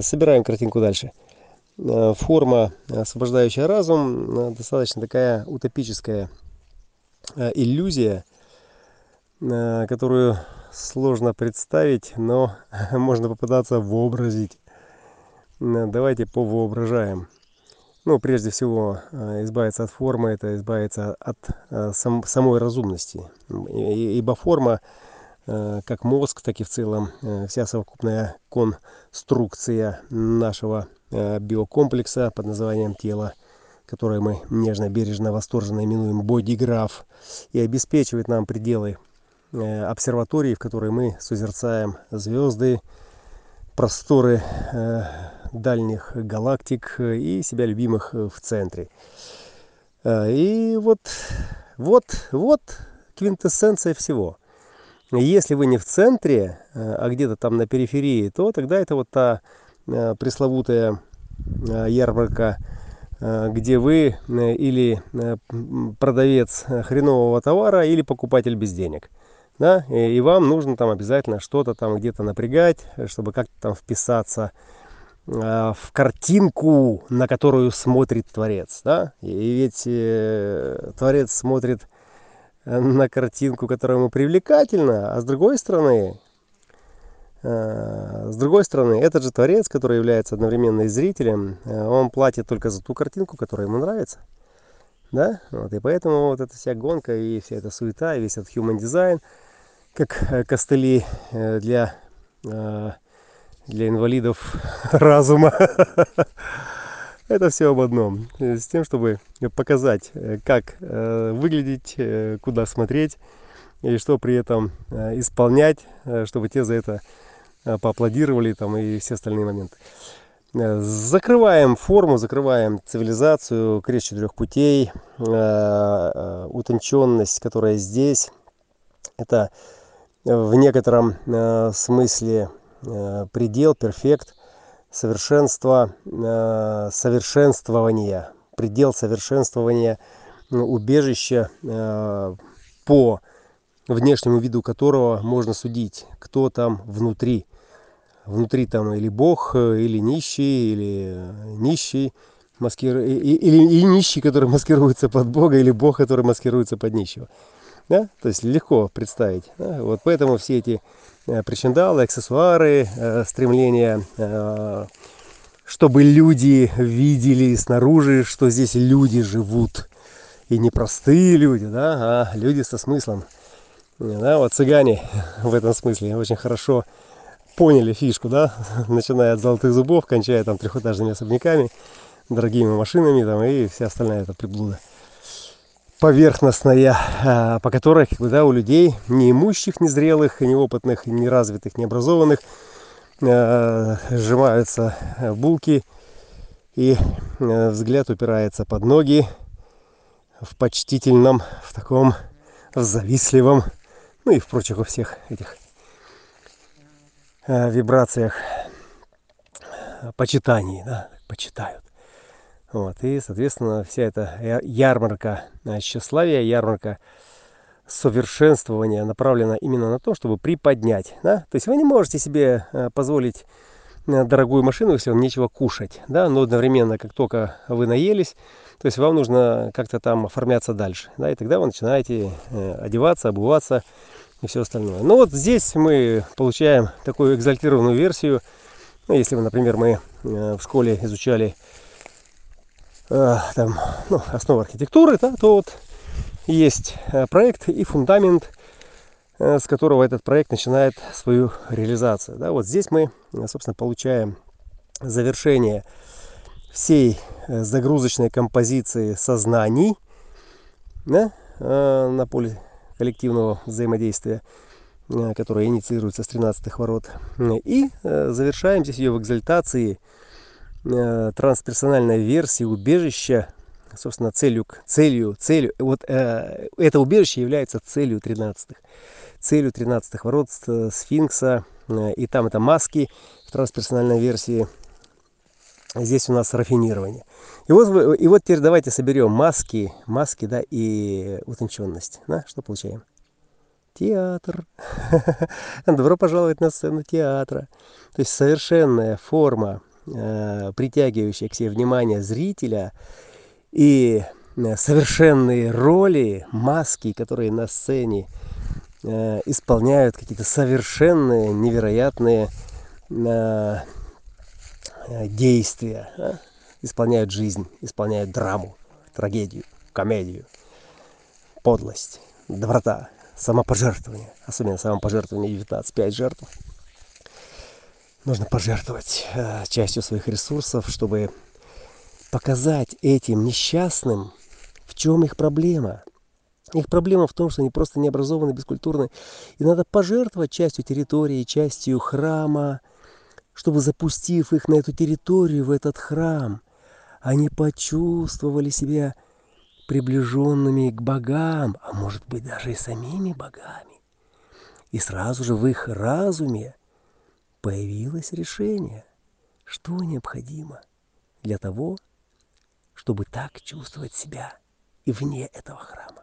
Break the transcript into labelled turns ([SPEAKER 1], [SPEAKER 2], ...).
[SPEAKER 1] Собираем картинку дальше. Форма, освобождающая разум, достаточно такая утопическая иллюзия, которую сложно представить, но можно попытаться вообразить. Давайте повоображаем. Ну, прежде всего, э, избавиться от формы, это избавиться от э, сам, самой разумности. Ибо форма, э, как мозг, так и в целом вся совокупная конструкция нашего биокомплекса под названием тело, которое мы нежно, бережно, восторженно именуем бодиграф, и обеспечивает нам пределы обсерватории, в которой мы созерцаем звезды, просторы дальних галактик и себя любимых в центре. И вот, вот, вот квинтэссенция всего. Если вы не в центре, а где-то там на периферии, то тогда это вот та а, пресловутая ярмарка, где вы или продавец хренового товара, или покупатель без денег. Да? И вам нужно там обязательно что-то там где-то напрягать, чтобы как-то там вписаться Э, в картинку, на которую смотрит Творец. Да? И ведь э, Творец смотрит на картинку, которая ему привлекательна, а с другой стороны, э, с другой стороны, этот же Творец, который является одновременно и зрителем, э, он платит только за ту картинку, которая ему нравится. Да? Вот, и поэтому вот эта вся гонка и вся эта суета, и весь этот human design, как э, костыли для для инвалидов разума. Это все об одном. С тем, чтобы показать, э, как э, выглядеть, э, куда смотреть и что при этом исполнять, чтобы те за это поаплодировали там и все остальные моменты. Закрываем форму, закрываем цивилизацию, крест четырех путей, утонченность, которая здесь. Это в некотором смысле Э, предел, перфект, совершенство, э, совершенствования, предел совершенствования ну, убежища, э, по внешнему виду которого можно судить, кто там внутри. Внутри там или бог, или нищий, или нищий, маскир... или, или нищий, который маскируется под бога, или бог, который маскируется под нищего. Да? То есть легко представить. Да? Вот поэтому все эти Э, причиндалы, аксессуары, э, стремление, э, чтобы люди видели снаружи, что здесь люди живут. И не простые люди, да, а люди со смыслом. Да, вот цыгане в этом смысле очень хорошо поняли фишку, да, начиная от золотых зубов, кончая там трехэтажными особняками, дорогими машинами там и вся остальная эта приблуда поверхностная, а, по которой как бы, да, у людей неимущих, незрелых, неопытных, неразвитых, необразованных э, сжимаются булки и взгляд упирается под ноги в почтительном, в таком в завистливом, ну и в прочих у всех этих вибрациях почитаний, да, почитают. Вот, и, соответственно, вся эта ярмарка э, тщеславия, ярмарка совершенствования направлена именно на то, чтобы приподнять. Да? То есть вы не можете себе э, позволить э, дорогую машину, если вам нечего кушать. Да? Но одновременно, как только вы наелись, то есть вам нужно как-то там оформляться дальше. Да? И тогда вы начинаете одеваться, обуваться и все остальное. Ну вот здесь мы получаем такую экзальтированную версию. Ну, если, например, мы в школе изучали Э, там, ну, основы архитектуры, да, то вот есть э, проект и фундамент, э, с которого этот проект начинает свою реализацию. Да, вот здесь мы, собственно, получаем завершение всей загрузочной композиции сознаний да, на поле коллективного взаимодействия, которое инициируется с 13 ворот. И завершаем здесь ее в экзальтации – Э, трансперсональная версия убежища, собственно, целью, целью, целью, вот э, это убежище является целью 13-х. Целью 13-х ворот э, сфинкса, э, и там это маски в трансперсональной версии. Здесь у нас рафинирование. И вот, и вот теперь давайте соберем маски, маски, да, и утонченность. Да, что получаем? театр. Добро пожаловать на сцену театра. То есть совершенная форма, э, притягивающая к себе внимание зрителя и э, совершенные роли, маски, которые на сцене э, исполняют какие-то совершенные, невероятные действия, а? исполняют жизнь, исполняют драму, трагедию, комедию, подлость, доброта, самопожертвование, особенно самопожертвование 19 жертв. Нужно пожертвовать э, частью своих ресурсов, чтобы показать этим несчастным, в чем их проблема. Их проблема в том, что они просто необразованы, бескультурны. И надо пожертвовать частью территории, частью храма, чтобы запустив их на эту территорию, в этот храм, они почувствовали себя приближенными к богам, а может быть даже и самими богами. И сразу же в их разуме появилось решение, что необходимо для того, чтобы так чувствовать себя и вне этого храма.